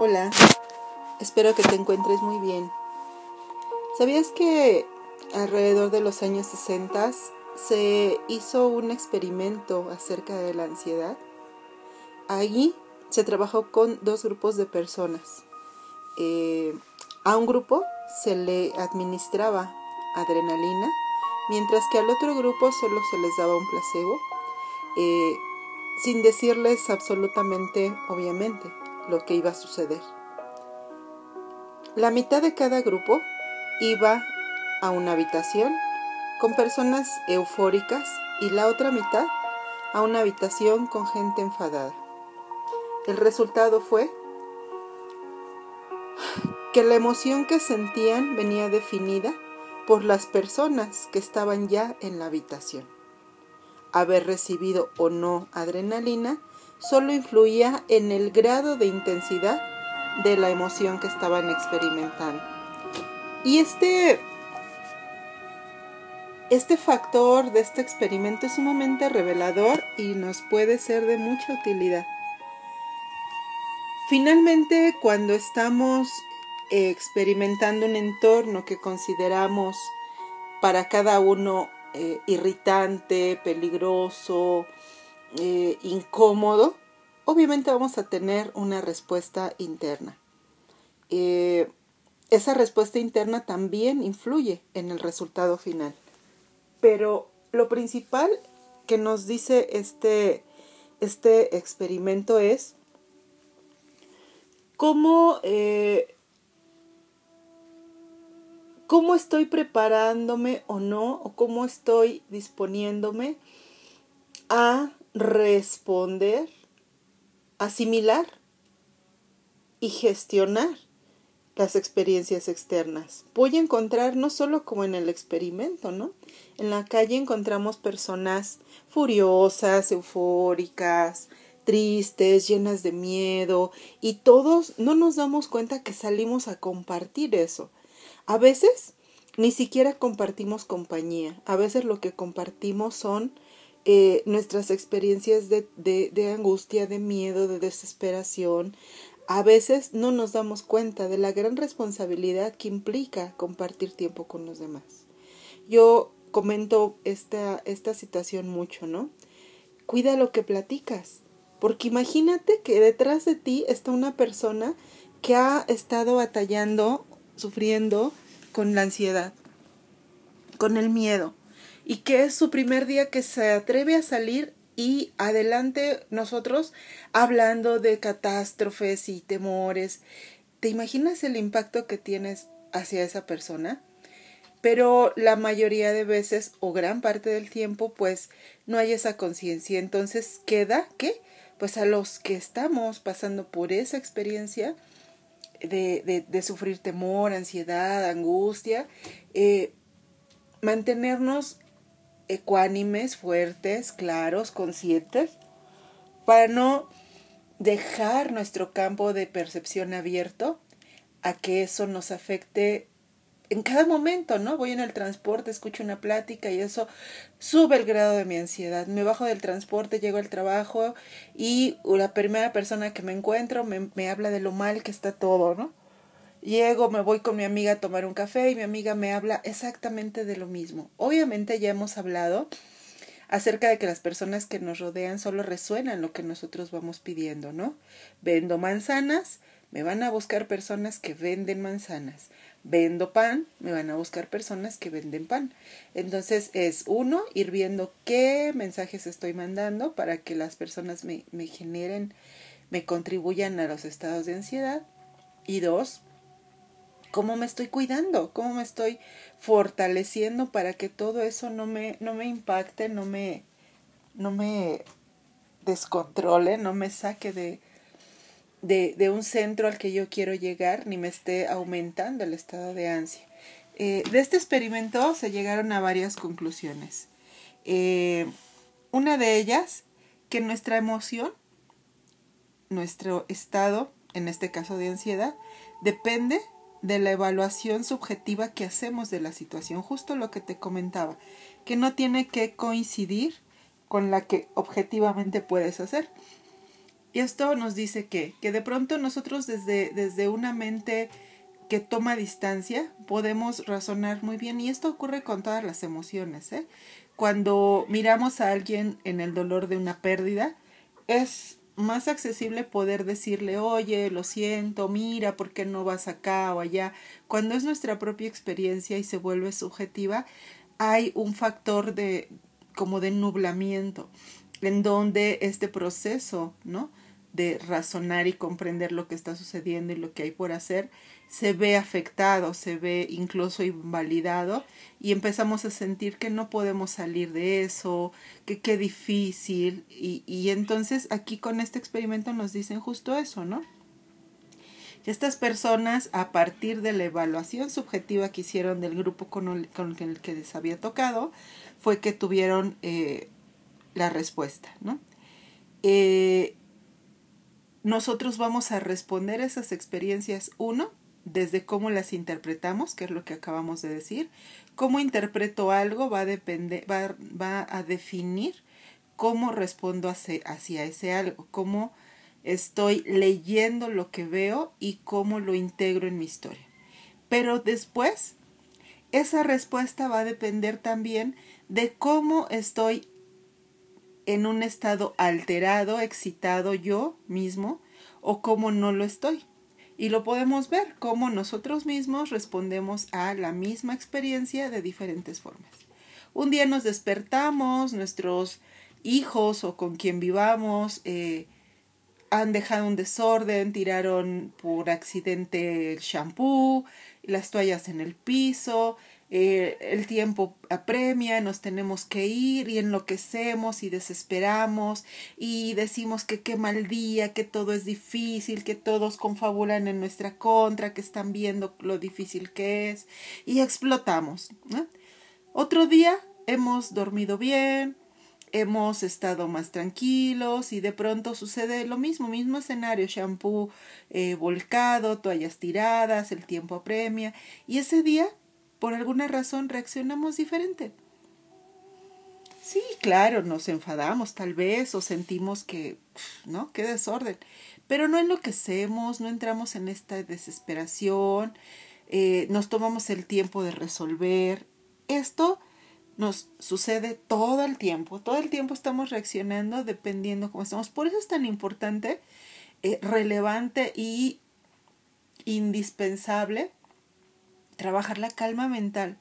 Hola, espero que te encuentres muy bien. ¿Sabías que alrededor de los años 60 se hizo un experimento acerca de la ansiedad? Allí se trabajó con dos grupos de personas. Eh, a un grupo se le administraba adrenalina, mientras que al otro grupo solo se les daba un placebo, eh, sin decirles absolutamente, obviamente, lo que iba a suceder. La mitad de cada grupo iba a una habitación con personas eufóricas y la otra mitad a una habitación con gente enfadada. El resultado fue que la emoción que sentían venía definida por las personas que estaban ya en la habitación. Haber recibido o no adrenalina solo influía en el grado de intensidad de la emoción que estaban experimentando. Y este, este factor de este experimento es sumamente revelador y nos puede ser de mucha utilidad. Finalmente, cuando estamos experimentando un entorno que consideramos para cada uno eh, irritante, peligroso, eh, incómodo, obviamente vamos a tener una respuesta interna. Eh, esa respuesta interna también influye en el resultado final. Pero lo principal que nos dice este, este experimento es cómo, eh, cómo estoy preparándome o no, o cómo estoy disponiéndome a responder, asimilar y gestionar las experiencias externas. Voy a encontrar no solo como en el experimento, ¿no? En la calle encontramos personas furiosas, eufóricas, tristes, llenas de miedo, y todos no nos damos cuenta que salimos a compartir eso. A veces ni siquiera compartimos compañía, a veces lo que compartimos son eh, nuestras experiencias de, de angustia, de miedo, de desesperación, a veces no nos damos cuenta de la gran responsabilidad que implica compartir tiempo con los demás. Yo comento esta, esta situación mucho, ¿no? Cuida lo que platicas, porque imagínate que detrás de ti está una persona que ha estado batallando, sufriendo con la ansiedad, con el miedo, y que es su primer día que se atreve a salir y adelante nosotros hablando de catástrofes y temores. ¿Te imaginas el impacto que tienes hacia esa persona? Pero la mayoría de veces o gran parte del tiempo pues no hay esa conciencia. Entonces queda que pues a los que estamos pasando por esa experiencia de, de, de sufrir temor, ansiedad, angustia, eh, mantenernos ecuánimes, fuertes, claros, conscientes, para no dejar nuestro campo de percepción abierto a que eso nos afecte en cada momento, ¿no? Voy en el transporte, escucho una plática y eso sube el grado de mi ansiedad. Me bajo del transporte, llego al trabajo y la primera persona que me encuentro me, habla de lo mal que está todo, ¿no? Llego, me voy con mi amiga a tomar un café y mi amiga me habla exactamente de lo mismo. Obviamente ya hemos hablado acerca de que las personas que nos rodean solo resuenan lo que nosotros vamos pidiendo, ¿no? Vendo manzanas, me van a buscar personas que venden manzanas. Vendo pan, me van a buscar personas que venden pan. Entonces es uno, ir viendo qué mensajes estoy mandando para que las personas me, me generen, me contribuyan a los estados de ansiedad. Y dos, cómo me estoy cuidando, cómo me estoy fortaleciendo para que todo eso no me, no me impacte, no me, no me descontrole, no me saque de, de, de, un centro al que yo quiero llegar, ni me esté aumentando el estado de ansia. Eh, de este experimento se llegaron a varias conclusiones. Eh, una de ellas, que nuestra emoción, nuestro estado, en este caso de ansiedad, depende de la evaluación subjetiva que hacemos de la situación, justo lo que te comentaba, que no tiene que coincidir con la que objetivamente puedes hacer. Y esto nos dice que, que de pronto nosotros desde, desde una mente que toma distancia podemos razonar muy bien y esto ocurre con todas las emociones. ¿eh? Cuando miramos a alguien en el dolor de una pérdida, es más accesible poder decirle, oye, lo siento, mira, ¿por qué no vas acá o allá? Cuando es nuestra propia experiencia y se vuelve subjetiva, hay un factor de como de nublamiento en donde este proceso, ¿no? de razonar y comprender lo que está sucediendo y lo que hay por hacer, se ve afectado, se ve incluso invalidado y empezamos a sentir que no podemos salir de eso, que qué difícil y, y entonces aquí con este experimento nos dicen justo eso, ¿no? estas personas, a partir de la evaluación subjetiva que hicieron del grupo con el, con el que les había tocado, fue que tuvieron eh, la respuesta, ¿no? Eh, nosotros vamos a responder esas experiencias, uno, desde cómo las interpretamos, que es lo que acabamos de decir. Cómo interpreto algo va a, depender, va, a definir cómo respondo hacia ese algo, cómo estoy leyendo lo que veo y cómo lo integro en mi historia. Pero después, esa respuesta va a depender también de cómo estoy en un estado alterado, excitado yo mismo, o cómo no lo estoy. Y lo podemos ver, cómo nosotros mismos respondemos a la misma experiencia de diferentes formas. Un día nos despertamos, nuestros hijos o con quien vivamos, eh, han dejado un desorden, tiraron por accidente el shampoo, las toallas en el piso, eh, el tiempo apremia, nos tenemos que ir y enloquecemos y desesperamos y decimos que qué mal día, que todo es difícil, que todos confabulan en nuestra contra, que están viendo lo difícil que es y explotamos. Otro día hemos dormido bien, hemos estado más tranquilos y de pronto sucede lo mismo, mismo escenario, shampoo eh, volcado, toallas tiradas, el tiempo apremia y ese día, por alguna razón, reaccionamos diferente. Sí, claro, nos enfadamos tal vez o sentimos que, ¿no? Qué desorden. Pero no enloquecemos, no entramos en esta desesperación, eh, nos tomamos el tiempo de resolver. Esto nos sucede todo el tiempo, todo el tiempo estamos reaccionando dependiendo cómo estamos. Por eso es tan importante, eh, relevante y indispensable trabajar la calma mental,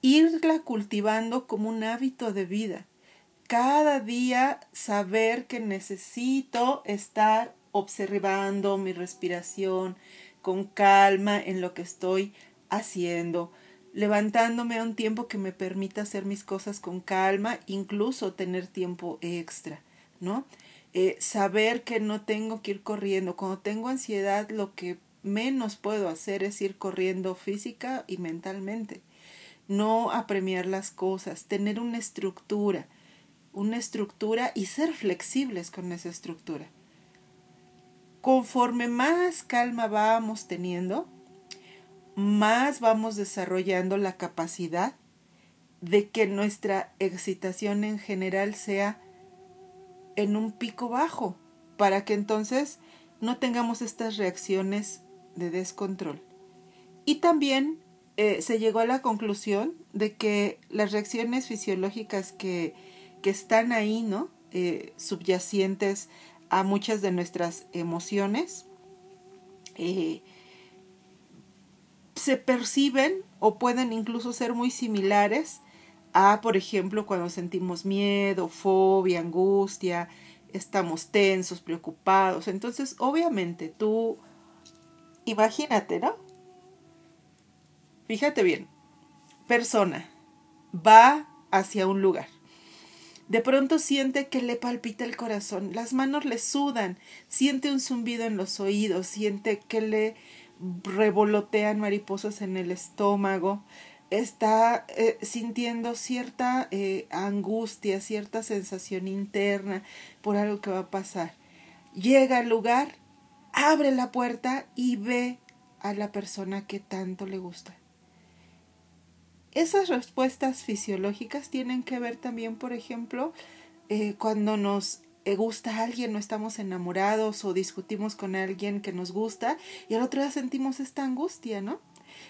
irla cultivando como un hábito de vida. Cada día saber que necesito estar observando mi respiración con calma en lo que estoy haciendo levantándome a un tiempo que me permita hacer mis cosas con calma, incluso tener tiempo extra, ¿no? Eh, saber que no tengo que ir corriendo. Cuando tengo ansiedad, lo que menos puedo hacer es ir corriendo física y mentalmente. No apremiar las cosas, tener una estructura, una estructura y ser flexibles con esa estructura. Conforme más calma vamos teniendo, más vamos desarrollando la capacidad de que nuestra excitación en general sea en un pico bajo, para que entonces no tengamos estas reacciones de descontrol. Y también eh, se llegó a la conclusión de que las reacciones fisiológicas que, que están ahí, ¿no? Eh, subyacentes a muchas de nuestras emociones, eh, se perciben o pueden incluso ser muy similares a, por ejemplo, cuando sentimos miedo, fobia, angustia, estamos tensos, preocupados. Entonces, obviamente, tú, imagínate, ¿no? Fíjate bien, persona va hacia un lugar. De pronto siente que le palpita el corazón, las manos le sudan, siente un zumbido en los oídos, siente que le revolotean mariposas en el estómago, está eh, sintiendo cierta eh, angustia, cierta sensación interna por algo que va a pasar. Llega al lugar, abre la puerta y ve a la persona que tanto le gusta. Esas respuestas fisiológicas tienen que ver también, por ejemplo, eh, cuando nos eh, gusta a alguien, no estamos enamorados o discutimos con alguien que nos gusta y al otro día sentimos esta angustia, ¿no?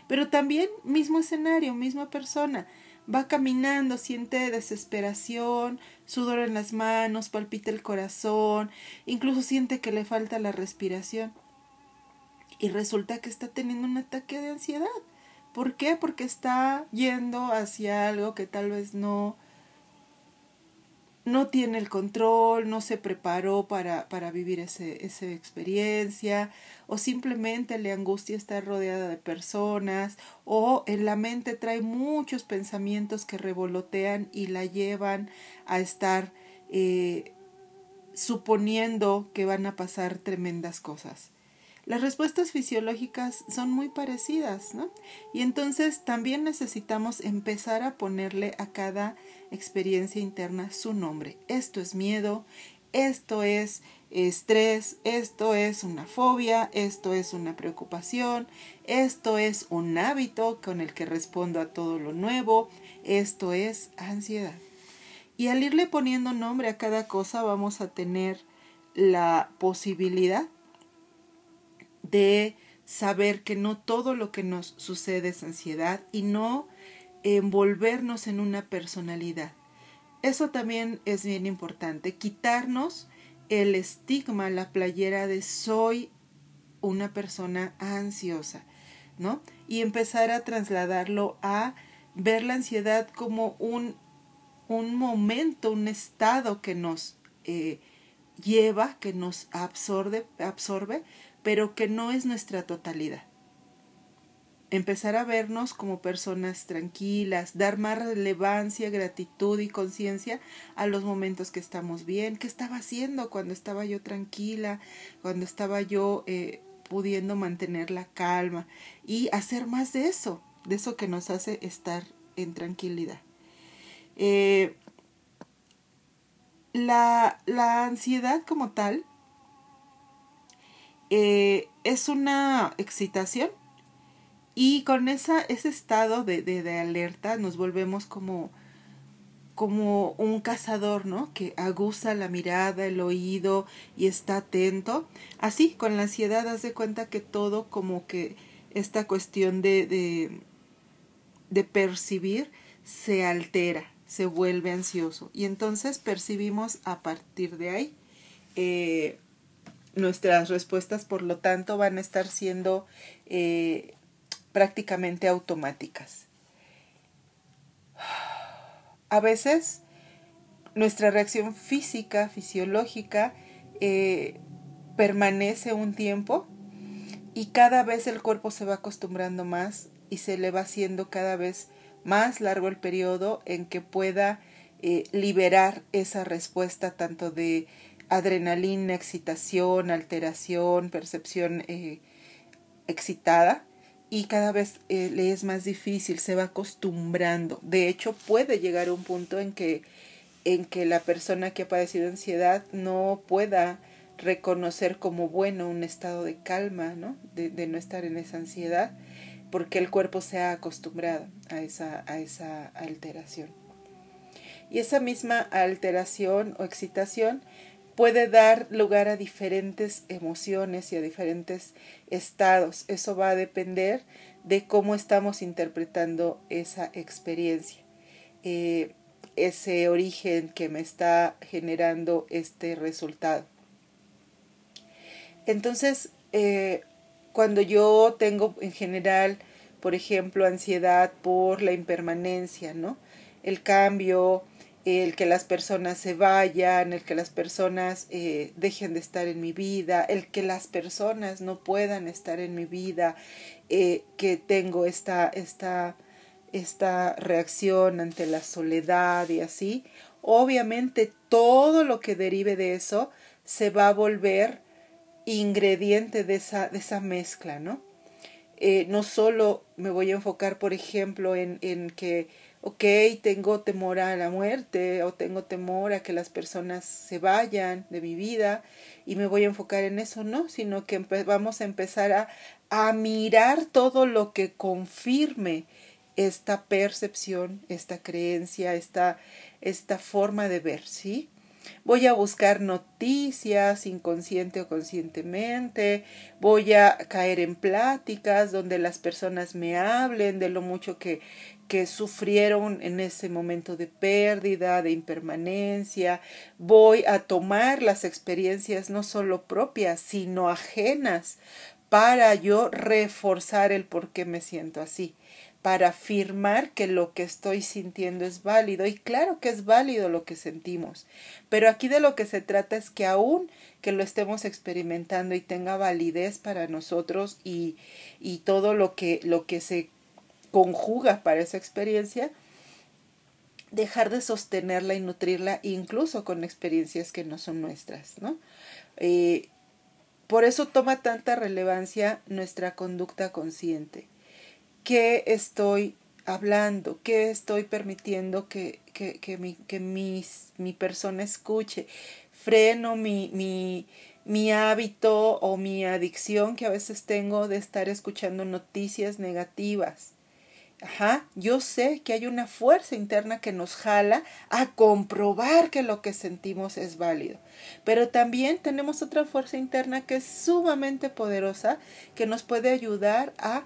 Pero también mismo escenario, misma persona, va caminando, siente desesperación, sudor en las manos, palpita el corazón, incluso siente que le falta la respiración. Y resulta que está teniendo un ataque de ansiedad. ¿Por qué? Porque está yendo hacia algo que tal vez no no tiene el control, no se preparó para, para vivir ese, esa experiencia, o simplemente le angustia estar rodeada de personas, o en la mente trae muchos pensamientos que revolotean y la llevan a estar eh, suponiendo que van a pasar tremendas cosas. Las respuestas fisiológicas son muy parecidas, ¿no? Y entonces también necesitamos empezar a ponerle a cada experiencia interna su nombre. Esto es miedo, esto es estrés, esto es una fobia, esto es una preocupación, esto es un hábito con el que respondo a todo lo nuevo, esto es ansiedad. Y al irle poniendo nombre a cada cosa vamos a tener la posibilidad de saber que no todo lo que nos sucede es ansiedad y no envolvernos en una personalidad. Eso también es bien importante, quitarnos el estigma, la playera de soy una persona ansiosa, ¿no? Y empezar a trasladarlo a ver la ansiedad como un, un momento, un estado que nos eh, lleva, que nos absorbe, absorbe pero que no es nuestra totalidad. Empezar a vernos como personas tranquilas, dar más relevancia, gratitud y conciencia a los momentos que estamos bien. ¿Qué estaba haciendo cuando estaba yo tranquila? Cuando estaba yo eh, pudiendo mantener la calma. Y hacer más de eso, de eso que nos hace estar en tranquilidad. Eh, la, la ansiedad como tal eh, es una excitación y con esa, ese estado de, de, alerta nos volvemos como, como un cazador, ¿no? Que aguza la mirada, el oído y está atento. Así, con la ansiedad, haz de cuenta que todo como que esta cuestión de, de, de percibir se altera, se vuelve ansioso. Y entonces percibimos a partir de ahí eh, nuestras respuestas, por lo tanto, van a estar siendo eh, prácticamente automáticas. A veces nuestra reacción física, fisiológica, eh, permanece un tiempo y cada vez el cuerpo se va acostumbrando más y se le va haciendo cada vez más largo el periodo en que pueda eh, liberar esa respuesta tanto de adrenalina, excitación, alteración, percepción eh, excitada y cada vez eh, le es más difícil, se va acostumbrando. De hecho, puede llegar un punto en que, en que la persona que ha padecido ansiedad no pueda reconocer como bueno un estado de calma, ¿no? De, de no estar en esa ansiedad, porque el cuerpo se ha acostumbrado a esa, a esa alteración. Y esa misma alteración o excitación puede dar lugar a diferentes emociones y a diferentes estados. Eso va a depender de cómo estamos interpretando esa experiencia, eh, ese origen que me está generando este resultado. Entonces, eh, cuando yo tengo en general, por ejemplo, ansiedad por la impermanencia, ¿no? El cambio, el que las personas se vayan, el que las personas eh, dejen de estar en mi vida, el que las personas no puedan estar en mi vida, eh, que tengo esta, esta, esta reacción ante la soledad y así, obviamente todo lo que derive de eso se va a volver ingrediente de esa, de esa mezcla, ¿no? Eh, no solo me voy a enfocar, por ejemplo, en, en que ok, tengo temor a la muerte o tengo temor a que las personas se vayan de mi vida y me voy a enfocar en eso, no, sino que vamos a empezar a, a mirar todo lo que confirme esta percepción, esta creencia, esta, esta forma de ver, ¿sí? voy a buscar noticias inconsciente o conscientemente, voy a caer en pláticas donde las personas me hablen de lo mucho que, que sufrieron en ese momento de pérdida, de impermanencia, voy a tomar las experiencias no solo propias, sino ajenas, para yo reforzar el por qué me siento así para afirmar que lo que estoy sintiendo es válido. Y claro que es válido lo que sentimos, pero aquí de lo que se trata es que aún que lo estemos experimentando y tenga validez para nosotros y, y todo lo que, lo que se conjuga para esa experiencia, dejar de sostenerla y nutrirla incluso con experiencias que no son nuestras, ¿no? Eh, por eso toma tanta relevancia nuestra conducta consciente qué estoy hablando, qué estoy permitiendo que, que, que, mi, que mis, mi persona escuche. Freno mi, mi, mi hábito o mi adicción que a veces tengo de estar escuchando noticias negativas. Ajá, yo sé que hay una fuerza interna que nos jala a comprobar que lo que sentimos es válido. Pero también tenemos otra fuerza interna que es sumamente poderosa que nos puede ayudar a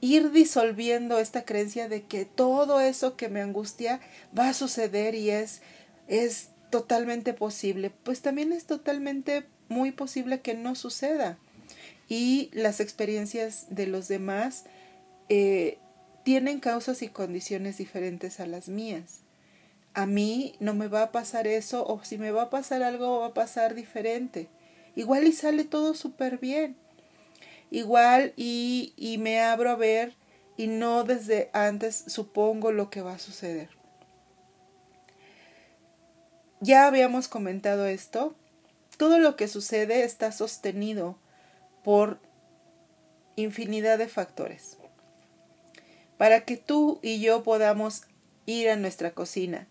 ir disolviendo esta creencia de que todo eso que me angustia va a suceder y es, es totalmente posible, pues también es totalmente muy posible que no suceda. Y las experiencias de los demás eh, tienen causas y condiciones diferentes a las mías. A mí no me va a pasar eso o si me va a pasar algo va a pasar diferente. Igual y sale todo súper bien igual y, y me abro a ver y no desde antes supongo lo que va a suceder. Ya habíamos comentado esto. Todo lo que sucede está sostenido por infinidad de factores. Para que tú y yo podamos ir a nuestra cocina,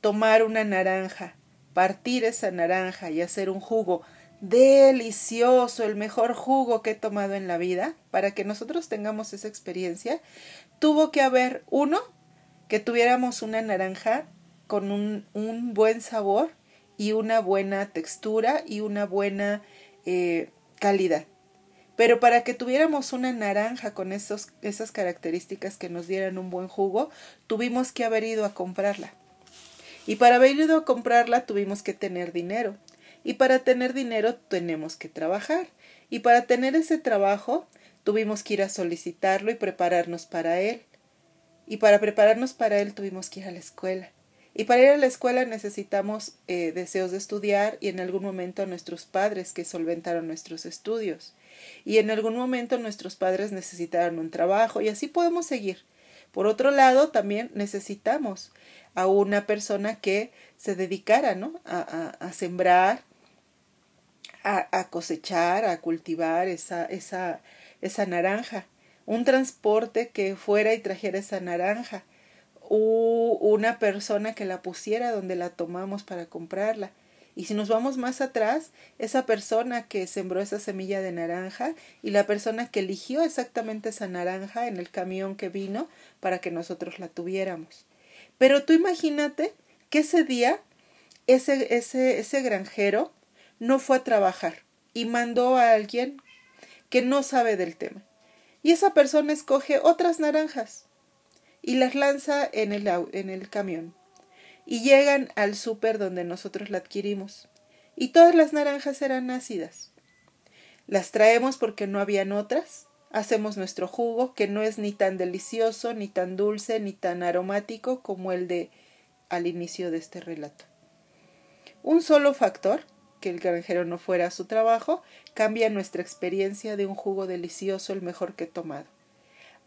tomar una naranja, partir esa naranja y hacer un jugo delicioso, el mejor jugo que he tomado en la vida, para que nosotros tengamos esa experiencia, tuvo que haber uno, que tuviéramos una naranja con un, buen sabor y una buena textura y una buena eh, calidad. Pero para que tuviéramos una naranja con esas características que nos dieran un buen jugo, tuvimos que haber ido a comprarla. Y para haber ido a comprarla tuvimos que tener dinero. Y para tener dinero tenemos que trabajar. Y para tener ese trabajo tuvimos que ir a solicitarlo y prepararnos para él. Y para prepararnos para él tuvimos que ir a la escuela. Y para ir a la escuela necesitamos eh, deseos de estudiar y en algún momento a nuestros padres que solventaron nuestros estudios. Y en algún momento nuestros padres necesitaron un trabajo y así podemos seguir. Por otro lado, también necesitamos a una persona que se dedicara ¿no? a, a, a sembrar, a, cosechar, a cultivar esa, esa, esa naranja, un transporte que fuera y trajera esa naranja, una persona que la pusiera donde la tomamos para comprarla. Y si nos vamos más atrás, esa persona que sembró esa semilla de naranja y la persona que eligió exactamente esa naranja en el camión que vino para que nosotros la tuviéramos. Pero tú imagínate que ese día ese, ese, ese granjero no fue a trabajar y mandó a alguien que no sabe del tema. Y esa persona escoge otras naranjas y las lanza en el, en el camión. Y llegan al súper donde nosotros la adquirimos. Y todas las naranjas eran ácidas. Las traemos porque no habían otras. Hacemos nuestro jugo, que no es ni tan delicioso, ni tan dulce, ni tan aromático como el de al inicio de este relato. Un solo factor que el granjero no fuera a su trabajo, cambia nuestra experiencia de un jugo delicioso el mejor que he tomado.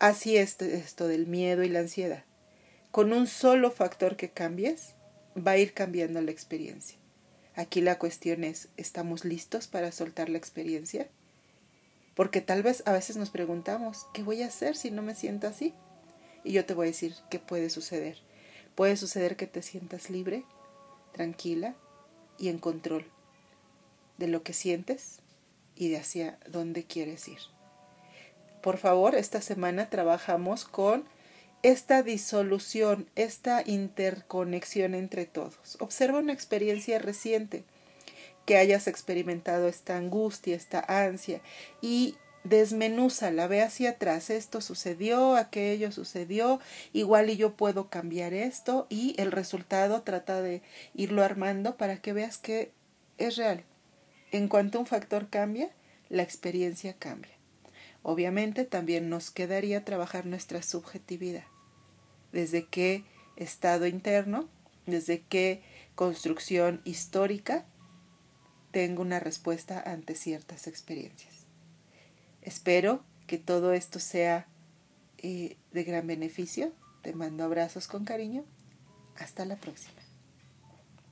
Así es esto del miedo y la ansiedad. Con un solo factor que cambies, va a ir cambiando la experiencia. Aquí la cuestión es, ¿estamos listos para soltar la experiencia? Porque tal vez a veces nos preguntamos, ¿qué voy a hacer si no me siento así? Y yo te voy a decir qué puede suceder. Puede suceder que te sientas libre, tranquila y en control de lo que sientes y de hacia dónde quieres ir. Por favor, esta semana trabajamos con esta disolución, esta interconexión entre todos. Observa una experiencia reciente que hayas experimentado esta angustia, esta ansia y desmenúzala, ve hacia atrás, esto sucedió, aquello sucedió, igual y yo puedo cambiar esto y el resultado trata de irlo armando para que veas que es real. En cuanto un factor cambia, la experiencia cambia. Obviamente también nos quedaría trabajar nuestra subjetividad. Desde qué estado interno, desde qué construcción histórica tengo una respuesta ante ciertas experiencias. Espero que todo esto sea eh, de gran beneficio. Te mando abrazos con cariño. Hasta la próxima.